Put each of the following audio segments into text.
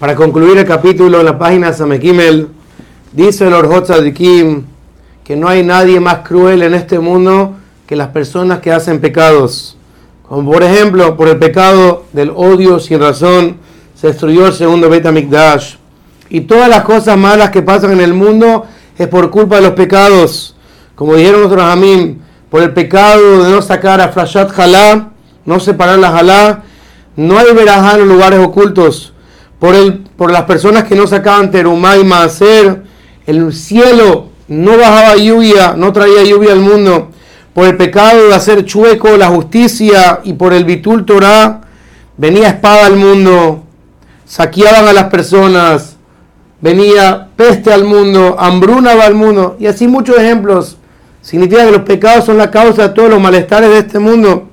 Para concluir el capítulo en la página Samekimel, dice el Orhot Tzadikim que no hay nadie más cruel en este mundo que las personas que hacen pecados. Como por ejemplo, por el pecado del odio sin razón, se destruyó el segundo Bet Mikdash. Y todas las cosas malas que pasan en el mundo es por culpa de los pecados. Como dijeron otros Amim, por el pecado de no sacar a Frashat Halá, no separar la Halá, no hay verajá en lugares ocultos por, el, por las personas que no sacaban terumá y maaser, el cielo no bajaba lluvia, no traía lluvia al mundo, por el pecado de hacer chueco la justicia y por el bitul Torah, venía espada al mundo, saqueaban a las personas, venía peste al mundo, hambruna va al mundo, y así muchos ejemplos. Significa que los pecados son la causa de todos los malestares de este mundo.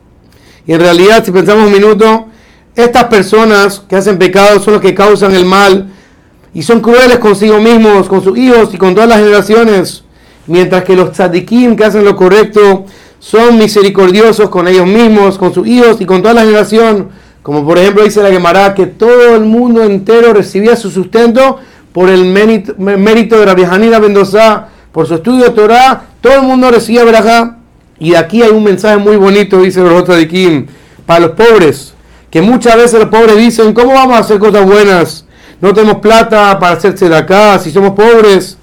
Y en realidad, si pensamos un minuto, estas personas que hacen pecados son los que causan el mal y son crueles consigo mismos, con sus hijos y con todas las generaciones. Mientras que los tzadikim que hacen lo correcto son misericordiosos con ellos mismos, con sus hijos y con toda la generación. Como por ejemplo dice la Gemara que todo el mundo entero recibía su sustento por el mérito, de la Hanina Mendoza, por su estudio de Torah, todo el mundo recibía verajá. Y aquí hay un mensaje muy bonito, dice los tzadikim, para los pobres que muchas veces los pobres dicen, ¿cómo vamos a hacer cosas buenas? No tenemos plata para hacerse de acá, si somos pobres.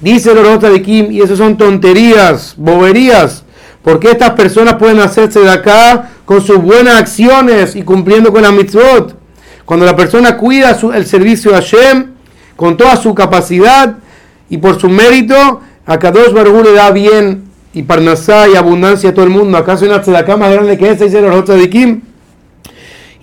Dice el de Kim, y eso son tonterías, boberías, porque estas personas pueden hacerse de acá con sus buenas acciones y cumpliendo con la mitzvot. Cuando la persona cuida el servicio a Hashem con toda su capacidad y por su mérito, a Kadosh Baruj le da bien y parnasá y abundancia a todo el mundo. ¿Acaso una acá más grande que esta? Dice el de Kim.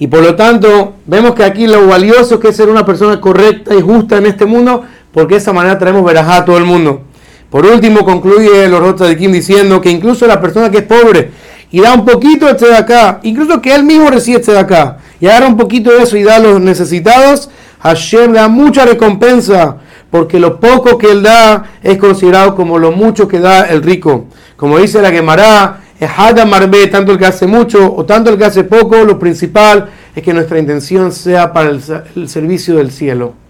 Y por lo tanto, vemos que aquí lo valioso que es ser una persona correcta y justa en este mundo, porque de esa manera traemos verajá a todo el mundo. Por último, concluye el Orota de Kim diciendo que incluso la persona que es pobre y da un poquito de este acá, incluso que él mismo recibe este de acá, y agarra un poquito de eso y da a los necesitados, Hashem da mucha recompensa, porque lo poco que él da es considerado como lo mucho que da el rico. Como dice la Gemara, Hada Marbe, tanto el que hace mucho o tanto el que hace poco, lo principal es que nuestra intención sea para el servicio del cielo.